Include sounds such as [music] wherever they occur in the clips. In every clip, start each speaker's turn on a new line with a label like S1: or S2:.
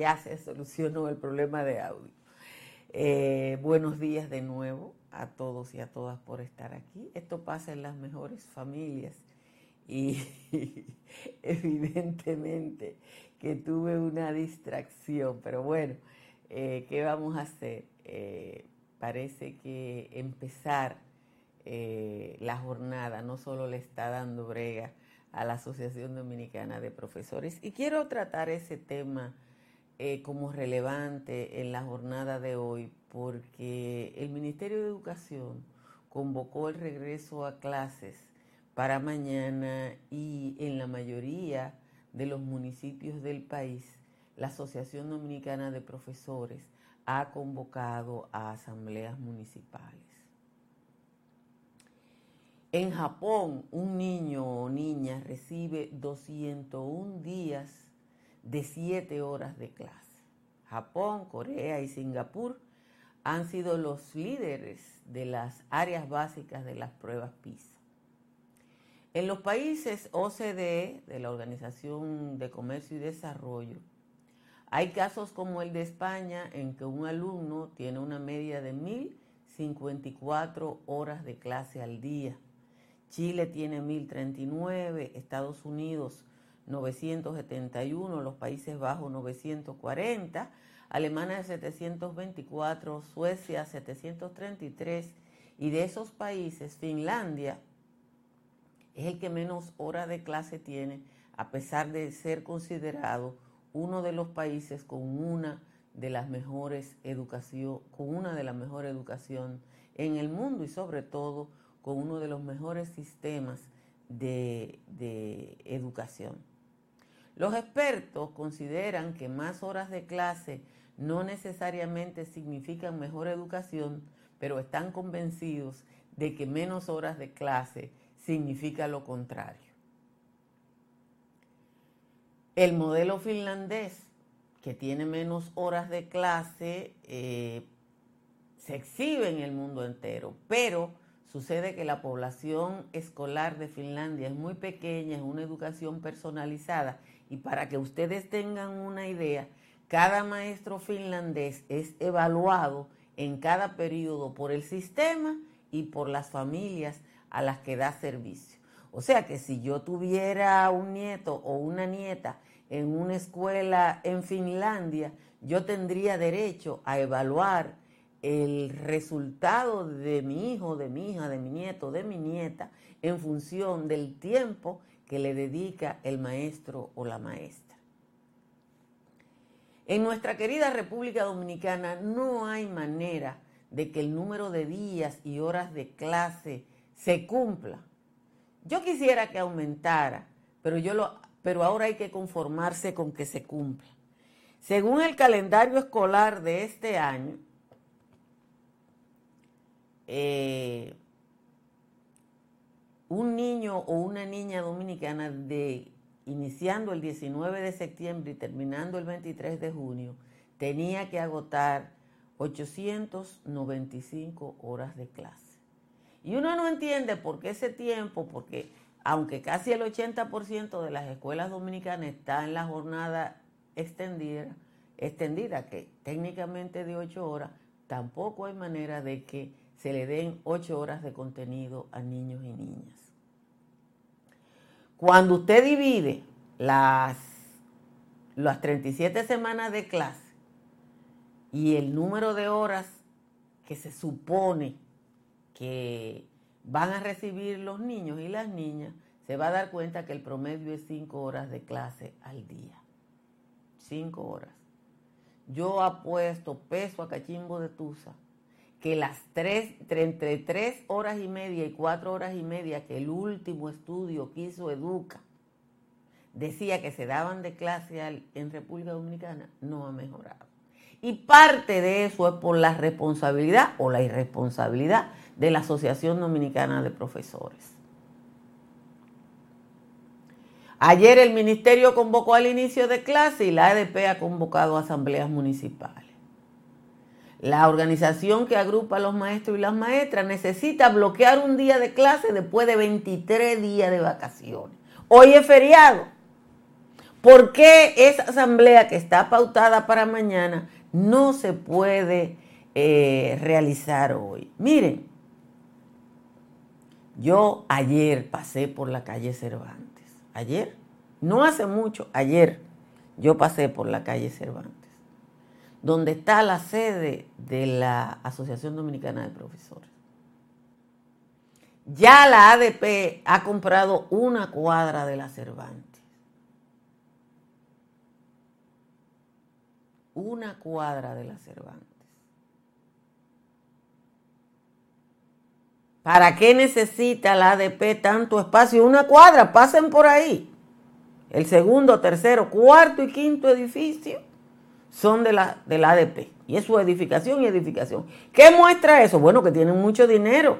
S1: ya se solucionó el problema de audio. Eh, buenos días de nuevo a todos y a todas por estar aquí. Esto pasa en las mejores familias y [laughs] evidentemente que tuve una distracción, pero bueno, eh, ¿qué vamos a hacer? Eh, parece que empezar la jornada no solo le está dando brega a la Asociación Dominicana de Profesores y quiero tratar ese tema eh, como relevante en la jornada de hoy porque el Ministerio de Educación convocó el regreso a clases para mañana y en la mayoría de los municipios del país la Asociación Dominicana de Profesores ha convocado a asambleas municipales. En Japón, un niño o niña recibe 201 días de siete horas de clase. Japón, Corea y Singapur han sido los líderes de las áreas básicas de las pruebas PISA. En los países OCDE, de la Organización de Comercio y Desarrollo, hay casos como el de España en que un alumno tiene una media de 1.054 horas de clase al día. Chile tiene 1.039, Estados Unidos 971, los Países Bajos 940, Alemania 724, Suecia 733 y de esos países Finlandia es el que menos horas de clase tiene a pesar de ser considerado uno de los países con una de las mejores educación, con una de las mejores educación en el mundo y sobre todo con uno de los mejores sistemas de, de educación. Los expertos consideran que más horas de clase no necesariamente significan mejor educación, pero están convencidos de que menos horas de clase significa lo contrario. El modelo finlandés, que tiene menos horas de clase, eh, se exhibe en el mundo entero, pero sucede que la población escolar de Finlandia es muy pequeña, es una educación personalizada y para que ustedes tengan una idea, cada maestro finlandés es evaluado en cada periodo por el sistema y por las familias a las que da servicio. O sea que si yo tuviera un nieto o una nieta en una escuela en Finlandia, yo tendría derecho a evaluar el resultado de mi hijo, de mi hija, de mi nieto, de mi nieta, en función del tiempo que le dedica el maestro o la maestra. En nuestra querida República Dominicana no hay manera de que el número de días y horas de clase se cumpla. Yo quisiera que aumentara, pero, yo lo, pero ahora hay que conformarse con que se cumpla. Según el calendario escolar de este año, eh, un niño o una niña dominicana de iniciando el 19 de septiembre y terminando el 23 de junio tenía que agotar 895 horas de clase. Y uno no entiende por qué ese tiempo, porque aunque casi el 80% de las escuelas dominicanas está en la jornada extendida, extendida, que técnicamente de 8 horas, tampoco hay manera de que se le den 8 horas de contenido a niños y niñas. Cuando usted divide las, las 37 semanas de clase y el número de horas que se supone que van a recibir los niños y las niñas, se va a dar cuenta que el promedio es 5 horas de clase al día. 5 horas. Yo apuesto peso a cachimbo de tusa que las tres, entre tres horas y media y cuatro horas y media que el último estudio que hizo Educa decía que se daban de clase en República Dominicana, no ha mejorado. Y parte de eso es por la responsabilidad o la irresponsabilidad de la Asociación Dominicana de Profesores. Ayer el ministerio convocó al inicio de clase y la ADP ha convocado asambleas municipales. La organización que agrupa a los maestros y las maestras necesita bloquear un día de clase después de 23 días de vacaciones. Hoy es feriado. ¿Por qué esa asamblea que está pautada para mañana no se puede eh, realizar hoy? Miren, yo ayer pasé por la calle Cervantes. Ayer, no hace mucho, ayer yo pasé por la calle Cervantes, donde está la sede de la Asociación Dominicana de Profesores. Ya la ADP ha comprado una cuadra de la Cervantes. Una cuadra de la Cervantes. ¿Para qué necesita la ADP tanto espacio? Una cuadra, pasen por ahí. El segundo, tercero, cuarto y quinto edificio son de la, de la ADP. Y es su edificación y edificación. ¿Qué muestra eso? Bueno, que tienen mucho dinero.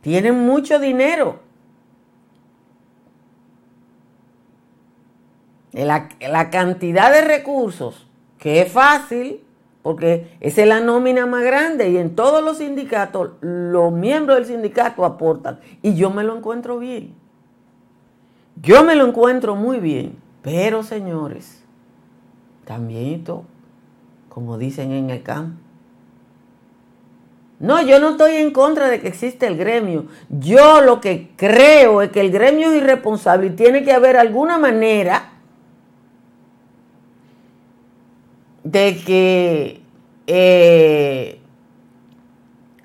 S1: Tienen mucho dinero. La, la cantidad de recursos, que es fácil, porque esa es la nómina más grande y en todos los sindicatos los miembros del sindicato aportan y yo me lo encuentro bien. Yo me lo encuentro muy bien, pero señores, también como dicen en el campo. No, yo no estoy en contra de que existe el gremio. Yo lo que creo es que el gremio es irresponsable y tiene que haber alguna manera de que eh,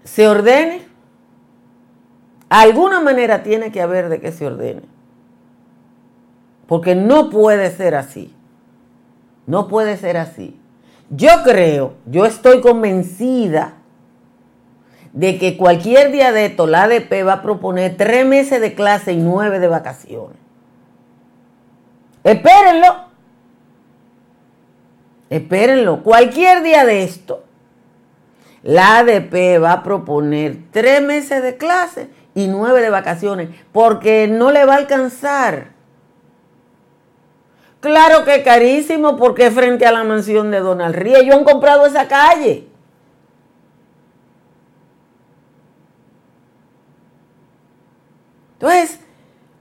S1: se ordene. Alguna manera tiene que haber de que se ordene. Porque no puede ser así. No puede ser así. Yo creo, yo estoy convencida de que cualquier día de esto la ADP va a proponer tres meses de clase y nueve de vacaciones. Espérenlo. Espérenlo, cualquier día de esto, la ADP va a proponer tres meses de clase y nueve de vacaciones, porque no le va a alcanzar. Claro que carísimo, porque frente a la mansión de Donald Ríos, ellos han comprado esa calle. Entonces,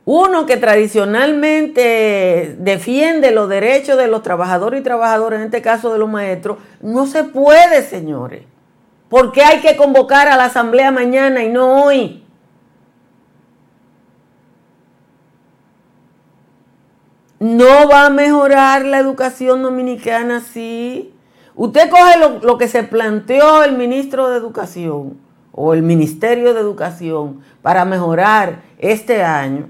S1: uno que tradicionalmente defiende los derechos de los trabajadores y trabajadoras, en este caso de los maestros, no se puede, señores. ¿Por qué hay que convocar a la asamblea mañana y no hoy? No va a mejorar la educación dominicana así. Usted coge lo, que se planteó el ministro de Educación o el Ministerio de Educación para mejorar este año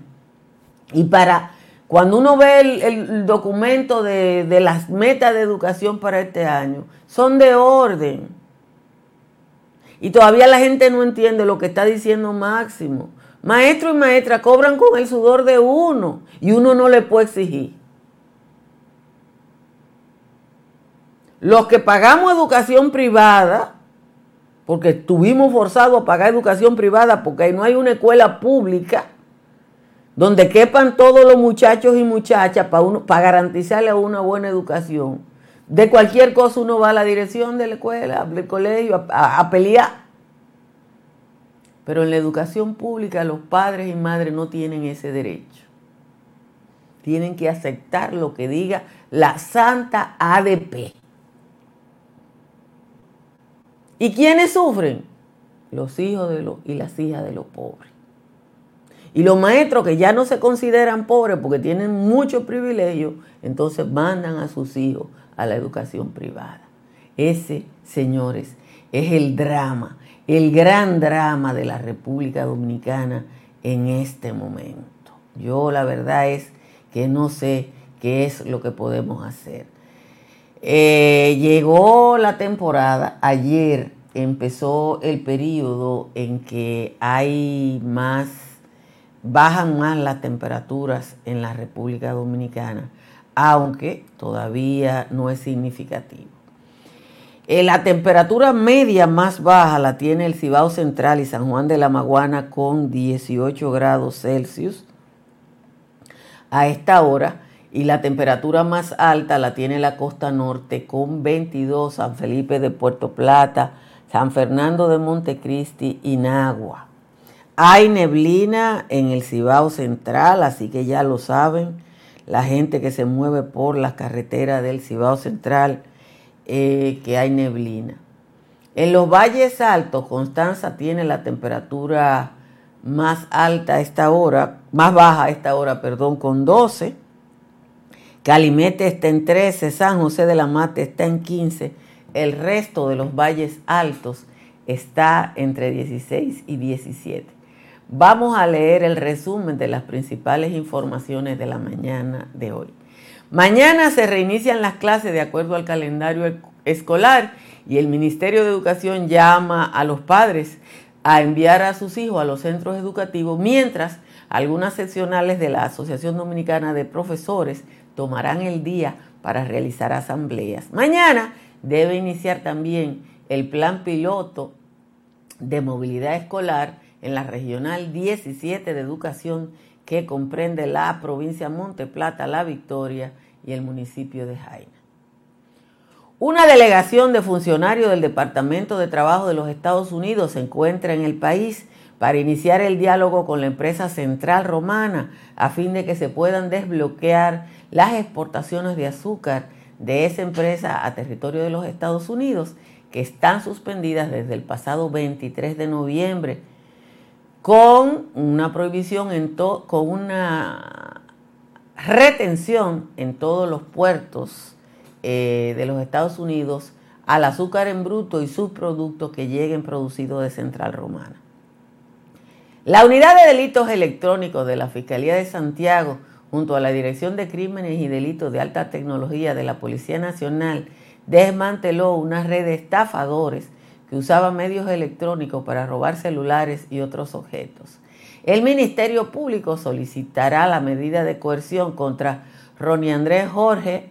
S1: y para, cuando uno ve el, documento de las metas de educación para este año, son de orden. Y todavía la gente no entiende lo que está diciendo Máximo. Maestro y maestra cobran con el sudor de uno y uno no le puede exigir. Los que pagamos educación privada, porque estuvimos forzados a pagar educación privada porque no hay una escuela pública, donde quepan todos los muchachos y muchachas para, garantizarle una buena educación. De cualquier cosa uno va a la dirección de la escuela, del colegio, a pelear. Pero en la educación pública los padres y madres no tienen ese derecho. Tienen que aceptar lo que diga la santa ADP. ¿Y quiénes sufren? Los hijos de los, y las hijas de los pobres. Y los maestros que ya no se consideran pobres porque tienen muchos privilegios, entonces mandan a sus hijos a la educación privada. Ese, señores, es el drama, el gran drama de la República Dominicana en este momento. Yo la verdad es que no sé qué es lo que podemos hacer. Eh, llegó la temporada, ayer empezó el periodo en que hay más bajan más las temperaturas en la República Dominicana, aunque todavía no es significativo. Eh, la temperatura media más baja la tiene el Cibao Central y San Juan de la Maguana con 18 grados Celsius a esta hora y la temperatura más alta la tiene la costa norte con 22 San Felipe de Puerto Plata, San Fernando de Montecristi y Nagua. Hay neblina en el Cibao Central, así que ya lo saben. la gente que se mueve por las carreteras del Cibao Central, eh, que hay neblina. En los valles altos, Constanza tiene la temperatura más alta a esta hora, más baja a esta hora, perdón, con 12. Calimete está en 13, San José de la Mata está en 15. El resto de los valles altos está entre 16 y 17. Vamos a leer el resumen de las principales informaciones de la mañana de hoy. Mañana se reinician las clases de acuerdo al calendario escolar y el Ministerio de Educación llama a los padres a enviar a sus hijos a los centros educativos, mientras algunas seccionales de la Asociación Dominicana de Profesores tomarán el día para realizar asambleas. Mañana debe iniciar también el plan piloto de movilidad escolar en la Regional 17 de Educación que comprende la provincia Monte Plata, La Victoria y el municipio de Jaina. Una delegación de funcionarios del Departamento de Trabajo de los Estados Unidos se encuentra en el país para iniciar el diálogo con la empresa central romana a fin de que se puedan desbloquear las exportaciones de azúcar de esa empresa a territorio de los Estados Unidos que están suspendidas desde el pasado 23 de noviembre con una prohibición, en con una retención en todos los puertos eh, de los Estados Unidos al azúcar en bruto y sus productos que lleguen producidos de Central Romana. La unidad de delitos electrónicos de la Fiscalía de Santiago, junto a la Dirección de Crímenes y Delitos de Alta Tecnología de la Policía Nacional, desmanteló una red de estafadores que usaba medios electrónicos para robar celulares y otros objetos. El Ministerio Público solicitará la medida de coerción contra Ronnie Andrés Jorge,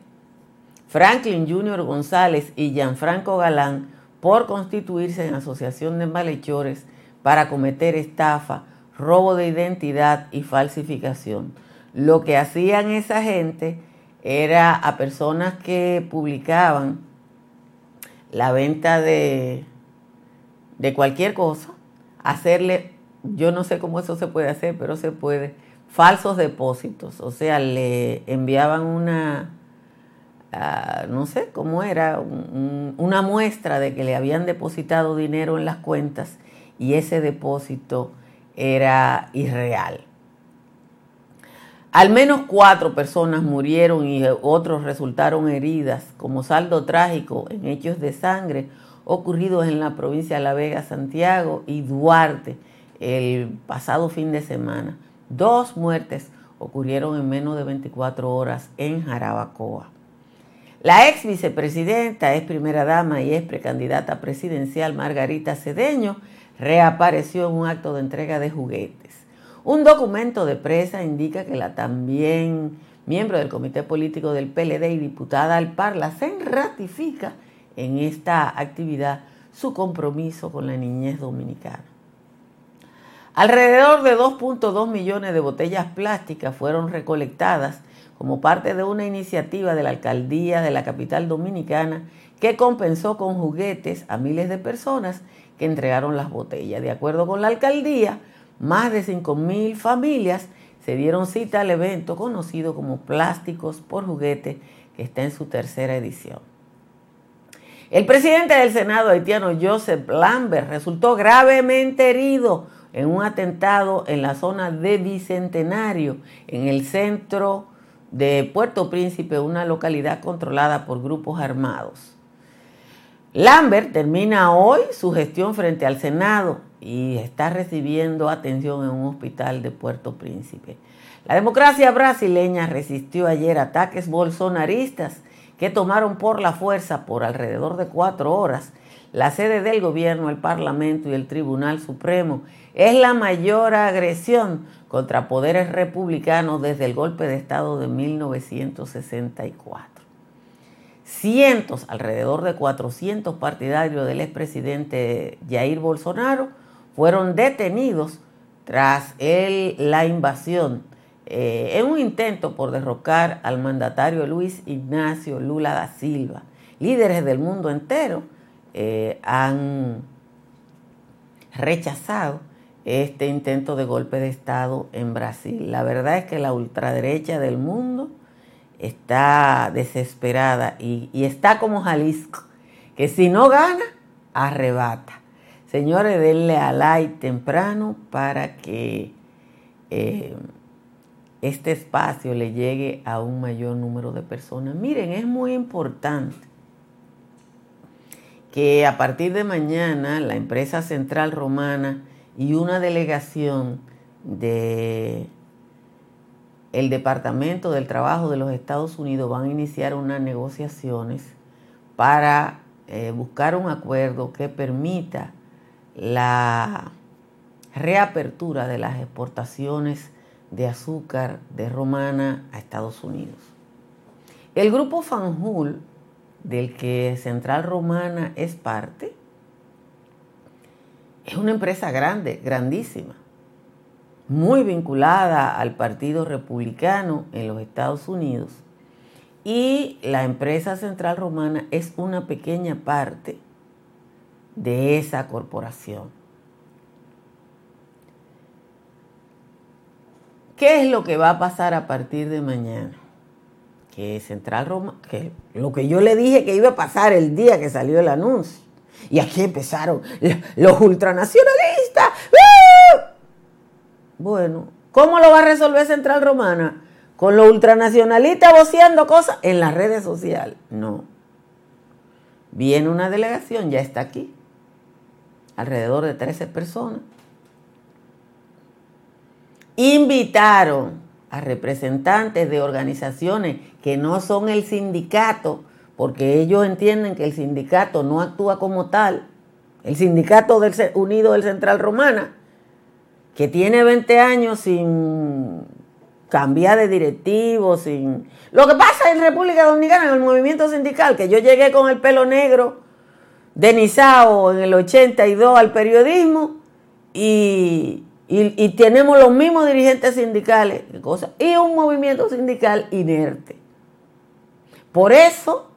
S1: Franklin Junior González y Gianfranco Galán por constituirse en asociación de malhechores para cometer estafa, robo de identidad y falsificación. Lo que hacían esa gente era a personas que publicaban la venta de de cualquier cosa, hacerle, yo no sé cómo eso se puede hacer, pero se puede, falsos depósitos. O sea, le enviaban una, ah, no sé cómo era, una muestra de que le habían depositado dinero en las cuentas y ese depósito era irreal. Al menos cuatro personas murieron y otros resultaron heridas como saldo trágico en hechos de sangre ocurridos en la provincia de La Vega, Santiago y Duarte el pasado fin de semana. Dos muertes ocurrieron en menos de 24 horas en Jarabacoa. La ex vicepresidenta, ex primera dama y ex precandidata presidencial Margarita Cedeño reapareció en un acto de entrega de juguetes. Un documento de presa indica que la también miembro del comité político del PLD y diputada al Parla se ratifica en esta actividad su compromiso con la niñez dominicana. Alrededor de 2.2 millones de botellas plásticas fueron recolectadas como parte de una iniciativa de la alcaldía de la capital dominicana que compensó con juguetes a miles de personas que entregaron las botellas. De acuerdo con la alcaldía, más de 5.000 familias se dieron cita al evento conocido como Plásticos por Juguete, que está en su tercera edición. El presidente del Senado haitiano, Joseph Lambert, resultó gravemente herido en un atentado en la zona de Bicentenario, en el centro de Puerto Príncipe, una localidad controlada por grupos armados. Lambert termina hoy su gestión frente al Senado y está recibiendo atención en un hospital de Puerto Príncipe. La democracia brasileña resistió ayer ataques bolsonaristas que tomaron por la fuerza por alrededor de cuatro horas la sede del gobierno, el Parlamento y el Tribunal Supremo. Es la mayor agresión contra poderes republicanos desde el golpe de Estado de 1964. Cientos, alrededor de 400 partidarios del expresidente Jair Bolsonaro fueron detenidos tras la invasión eh, en un intento por derrocar al mandatario Luis Ignacio Lula da Silva. Líderes del mundo entero eh, han rechazado este intento de golpe de Estado en Brasil. La verdad es que la ultraderecha del mundo está desesperada y, está como Jalisco, que si no gana, arrebata. Señores, denle a like temprano para que eh, este espacio le llegue a un mayor número de personas. Miren, es muy importante que a partir de mañana la empresa central romana y una delegación de el Departamento del Trabajo de los Estados Unidos van a iniciar unas negociaciones para eh, buscar un acuerdo que permita la reapertura de las exportaciones de azúcar de Romana a Estados Unidos. El grupo Fanjul del que Central Romana es parte, es una empresa grande, grandísima, muy vinculada al Partido Republicano en los Estados Unidos. Y la empresa Central Romana es una pequeña parte de esa corporación. ¿Qué es lo que va a pasar a partir de mañana? que Central Roma, que lo que yo le dije que iba a pasar el día que salió el anuncio. Y aquí empezaron los ultranacionalistas. Bueno, ¿cómo lo va a resolver Central Romana? Con los ultranacionalistas voceando cosas en las redes sociales. No. Viene una delegación, ya está aquí. Alrededor de 13 personas. Invitaron a representantes de organizaciones que no son el sindicato, porque ellos entienden que el sindicato no actúa como tal, el sindicato del, unido del Central Romana, que tiene 20 años sin cambiar de directivo, sin... Lo que pasa en República Dominicana, en el movimiento sindical, que yo llegué con el pelo negro de Nizao en el 82 al periodismo y y, tenemos los mismos dirigentes sindicales y un movimiento sindical inerte. Por eso,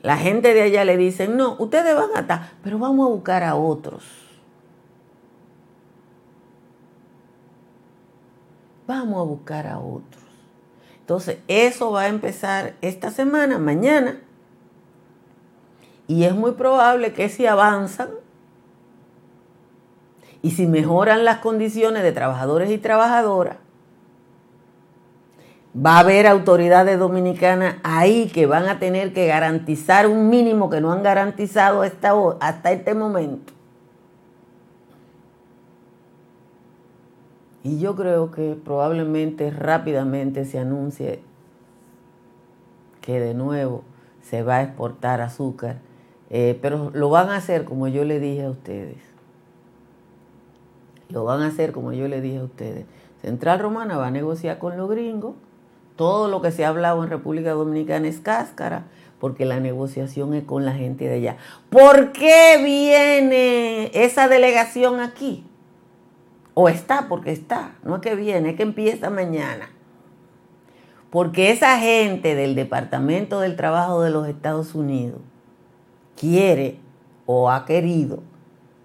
S1: la gente de allá le dicen, no, ustedes van a estar, pero vamos a buscar a otros. Vamos a buscar a otros. Entonces, eso va a empezar esta semana, mañana. Y es muy probable que si avanzan, y si mejoran las condiciones de trabajadores y trabajadoras, va a haber autoridades dominicanas ahí que van a tener que garantizar un mínimo que no han garantizado hasta, hasta este momento. Y yo creo que probablemente rápidamente se anuncie que de nuevo se va a exportar azúcar, eh, pero lo van a hacer como yo le dije a ustedes lo van a hacer como yo le dije a ustedes. Central Romana va a negociar con los gringos. Todo lo que se ha hablado en República Dominicana es cáscara, porque la negociación es con la gente de allá. ¿Por qué viene esa delegación aquí? O está, porque está. No es que viene, es que empieza mañana. Porque esa gente del Departamento del Trabajo de los Estados Unidos quiere o ha querido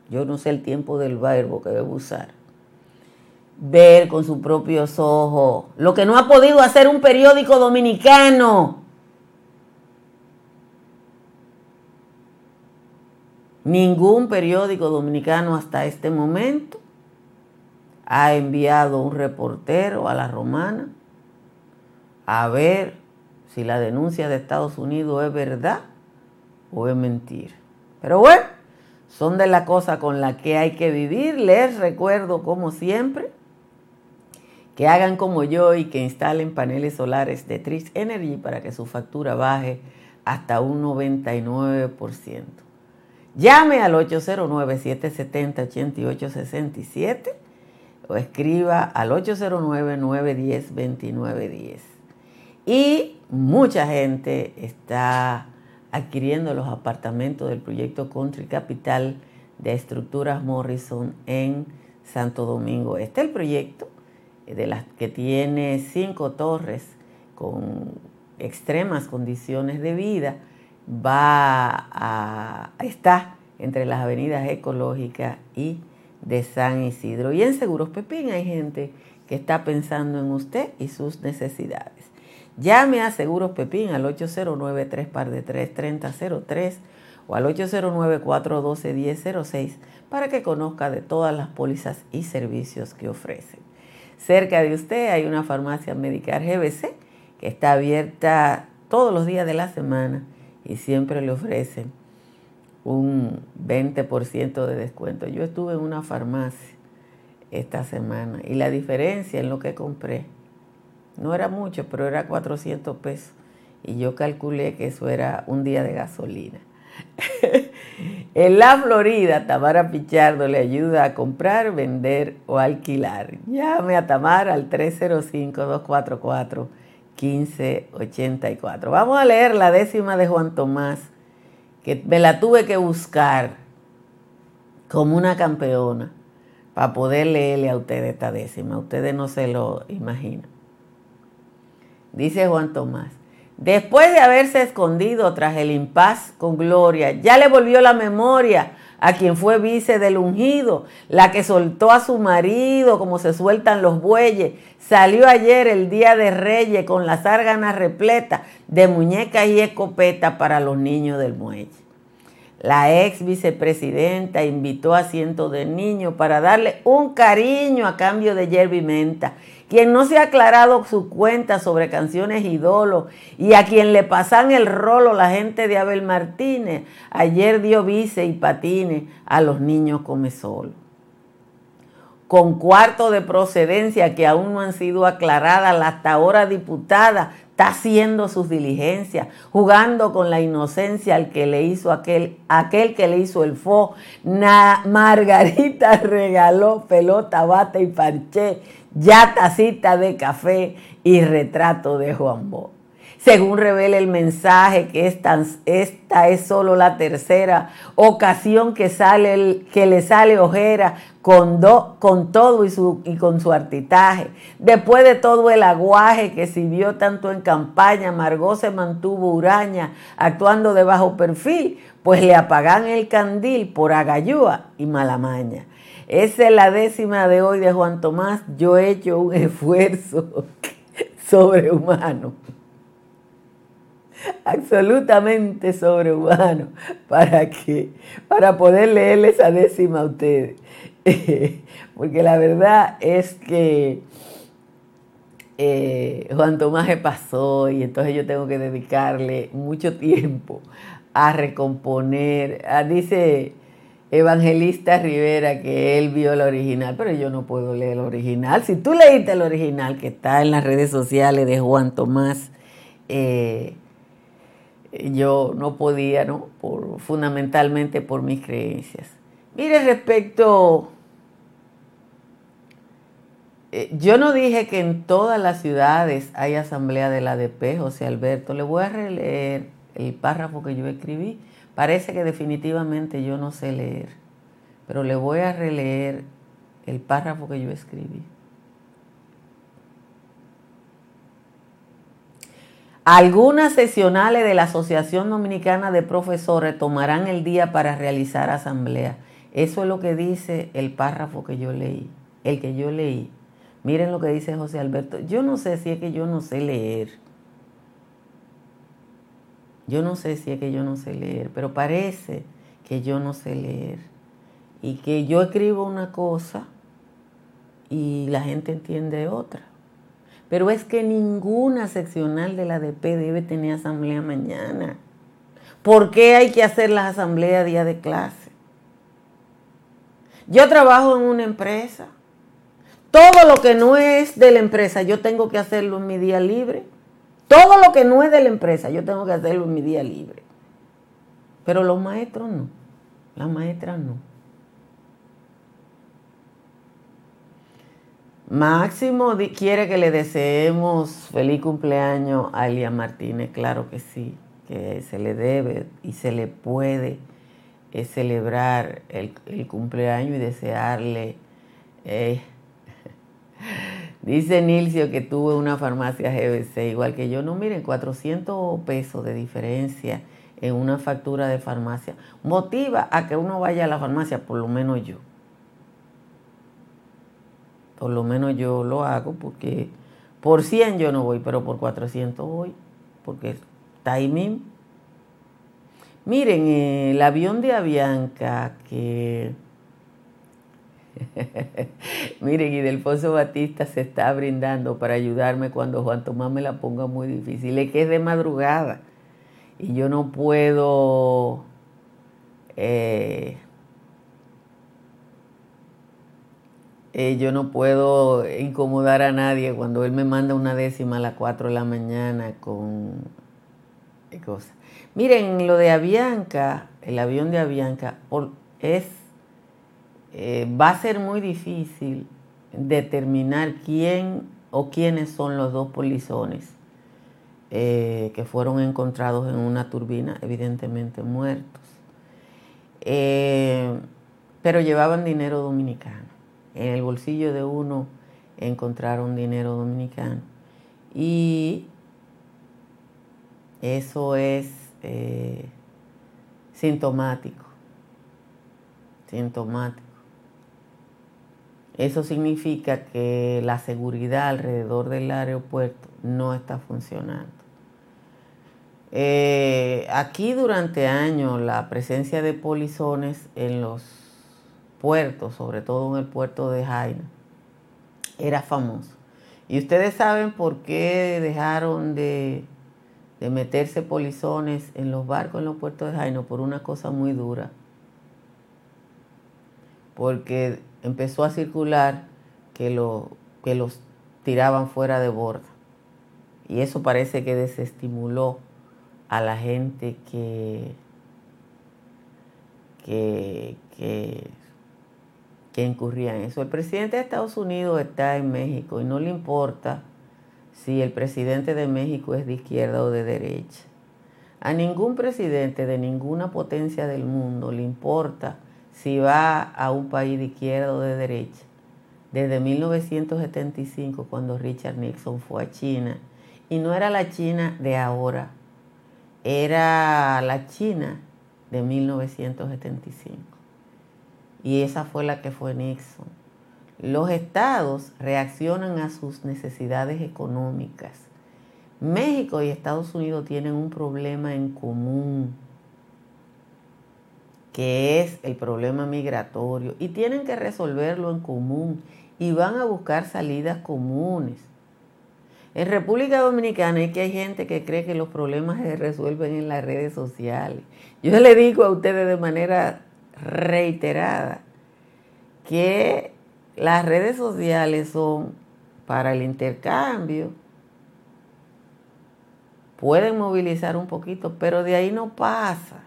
S1: yo no sé el tiempo del verbo que debo usar, ver con sus propios ojos lo que no ha podido hacer un periódico dominicano. Ningún periódico dominicano hasta este momento ha enviado un reportero a la romana a ver si la denuncia de Estados Unidos es verdad o es mentira. Pero bueno, son de la cosa con la que hay que vivir. Les recuerdo, como siempre, que hagan como yo y que instalen paneles solares de Trix Energy para que su factura baje hasta un 99%. Llame al 809-770-8867 o escriba al 809-910-2910. Y mucha gente está adquiriendo los apartamentos del proyecto Country Capital de Estructuras Morrison en Santo Domingo. Este es el proyecto de las que tiene cinco torres con extremas condiciones de vida. Va a estar entre las avenidas ecológicas y de San Isidro. Y en Seguros Pepín hay gente que está pensando en usted y sus necesidades. Llame a Seguros Pepín al 809-3 o al 809-412-1006 para que conozca de todas las pólizas y servicios que ofrecen. Cerca de usted hay una farmacia médica GBC que está abierta todos los días de la semana y siempre le ofrecen un 20% de descuento. Yo estuve en una farmacia esta semana y la diferencia en lo que compré no era mucho, pero era 400 pesos y yo calculé que eso era un día de gasolina. [laughs] en la Florida, Tamara Pichardo le ayuda a comprar, vender o alquilar. Llame a Tamara al 305-244-1584. Vamos a leer la décima de Juan Tomás, que me la tuve que buscar como una campeona para poder leerle a ustedes esta décima. Ustedes no se lo imaginan. Dice Juan Tomás, Después de haberse escondido tras el impas con Gloria, ya le volvió la memoria a quien fue vice del ungido, la que soltó a su marido como se sueltan los bueyes. Salió ayer el día de Reyes con las árganas repletas de muñecas y escopeta para los niños del muelle. La ex vicepresidenta invitó a cientos de niños para darle un cariño a cambio de yerba menta quien no se ha aclarado su cuenta sobre canciones ídolos y a quien le pasan el rolo la gente de Abel Martínez, ayer dio vice y patines a los niños come solo. Con cuarto de procedencia que aún no han sido aclaradas, la hasta ahora diputada está haciendo sus diligencias, jugando con la inocencia al que le hizo aquel, aquel que le hizo el fo. Margarita [laughs] regaló pelota, bata y parché ya tacita de café y retrato de Juan Bo. Según revela el mensaje que esta, esta es solo la tercera ocasión que, sale que le sale ojera con, con todo y, su, y con su artitaje. Después de todo el aguaje que sirvió tanto en campaña, Margot se mantuvo huraña, actuando de bajo perfil, pues le apagan el candil por agayúa y malamaña. Esa es la décima de hoy de Juan Tomás. Yo he hecho un [laughs] esfuerzo [laughs] sobrehumano, absolutamente sobrehumano, para que, para poder leerle esa décima a ustedes. [laughs] Porque la verdad es que eh, Juan Tomás se pasó y entonces yo tengo que dedicarle mucho tiempo a recomponer. Ah, dice Evangelista Rivera que él vio el original, pero yo no puedo leer el original. Si tú leíste el original que está en las redes sociales de Juan Tomás, eh, yo no podía, ¿no? Por, fundamentalmente por mis creencias. Mire, respecto, eh, yo no dije que en todas las ciudades hay asamblea de la ADP, José Alberto. Le voy a releer el párrafo que yo escribí Parece que definitivamente yo no sé leer, pero le voy a releer el párrafo que yo escribí. Algunas sesionales de la Asociación Dominicana de Profesores tomarán el día para realizar asamblea. Eso es lo que dice el párrafo que yo leí, el que yo leí. Miren lo que dice José Alberto. Yo no sé si es que yo no sé leer. Yo no sé si es que yo no sé leer, pero parece que yo no sé leer. Y que yo escribo una cosa y la gente entiende otra. Pero es que ninguna seccional de la ADP debe tener asamblea mañana. ¿Por qué hay que hacer las asambleas día de clase? Yo trabajo en una empresa. Todo lo que no es de la empresa, yo tengo que hacerlo en mi día libre. Todo lo que no es de la empresa, yo tengo que hacerlo en mi día libre. Pero los maestros no. Las maestras no. Máximo quiere que le deseemos feliz cumpleaños a Elia Martínez. Claro que sí, que se le debe y se le puede eh, celebrar el, cumpleaños y desearle. Eh, Dice Nilcio que tuvo una farmacia GBC, igual que yo. No, miren, 400 pesos de diferencia en una factura de farmacia motiva a que uno vaya a la farmacia, por lo menos yo. Por lo menos yo lo hago porque Por 100 yo no voy, pero por 400 voy, porque ahí mismo. Miren, el avión de Avianca que... [laughs] Miren, y Delfonso Batista se está brindando para ayudarme cuando Juan Tomás me la ponga muy difícil. Es que es de madrugada y yo no puedo eh, eh, yo no puedo incomodar a nadie cuando él me manda una décima a las 4 de la mañana con cosas. Miren, lo de Avianca, el avión de Avianca, es, eh, va a ser muy difícil determinar quién o quiénes son los dos polizones eh, que fueron encontrados en una turbina, evidentemente muertos. Eh, pero llevaban dinero dominicano. En el bolsillo de uno encontraron dinero dominicano. Y eso es sintomático, sintomático. Eso significa que la seguridad alrededor del aeropuerto no está funcionando. Eh, aquí durante años la presencia de polizones en los puertos, sobre todo en el puerto de Jaina, era famoso. Y ustedes saben por qué dejaron de de meterse polizones en los barcos en los puertos de Jaino por una cosa muy dura. Porque empezó a circular que, lo, que los tiraban fuera de borda. Y eso parece que desestimuló a la gente que, que, que, que incurría en eso. El presidente de Estados Unidos está en México y no le importa si el presidente de México es de izquierda o de derecha. A ningún presidente de ninguna potencia del mundo le importa si va a un país de izquierda o de derecha. Desde 1975, cuando Richard Nixon fue a China, y no era la China de ahora, era la China de 1975. Y esa fue la que fue Nixon. Los estados reaccionan a sus necesidades económicas. México y Estados Unidos tienen un problema en común, que es el problema migratorio, y tienen que resolverlo en común y van a buscar salidas comunes. En República Dominicana es que hay gente que cree que los problemas se resuelven en las redes sociales. Yo le digo a ustedes de manera reiterada que las redes sociales son para el intercambio, pueden movilizar un poquito, pero de ahí no pasa.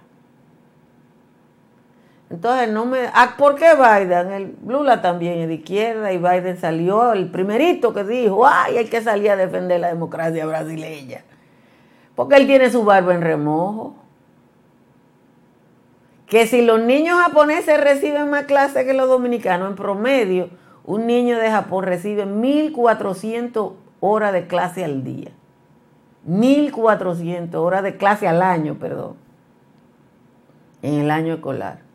S1: Entonces, no me. Ah, ¿Por qué Biden? El Lula también es de izquierda y Biden salió el primerito que dijo: ¡Ay, hay que salir a defender la democracia brasileña! Porque él tiene su barba en remojo que si los niños japoneses reciben más clases que los dominicanos, en promedio, un niño de Japón recibe 1.400 horas de clase al día. 1.400 horas de clase al año, perdón. En el año escolar.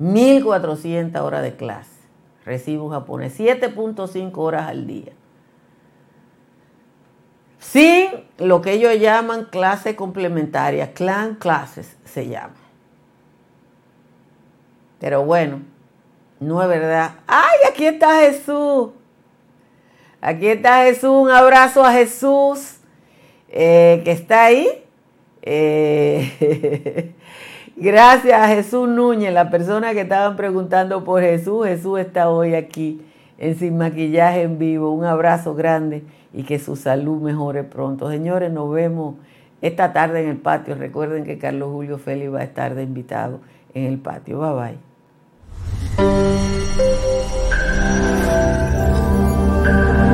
S1: 1.400 horas de clase recibe un japonés. 7.5 horas al día. Sin lo que ellos llaman clase complementaria, clan classes se llama. Pero bueno, no es verdad. ¡Ay, aquí está Jesús! Aquí está Jesús. Un abrazo a Jesús eh, que está ahí. Eh, [laughs] gracias a Jesús Núñez, la persona que estaban preguntando por Jesús. Jesús está hoy aquí en Sin Maquillaje en vivo. Un abrazo grande y que su salud mejore pronto. Señores, nos vemos esta tarde en el patio. Recuerden que Carlos Julio Félix va a estar de invitado en el patio. Bye bye.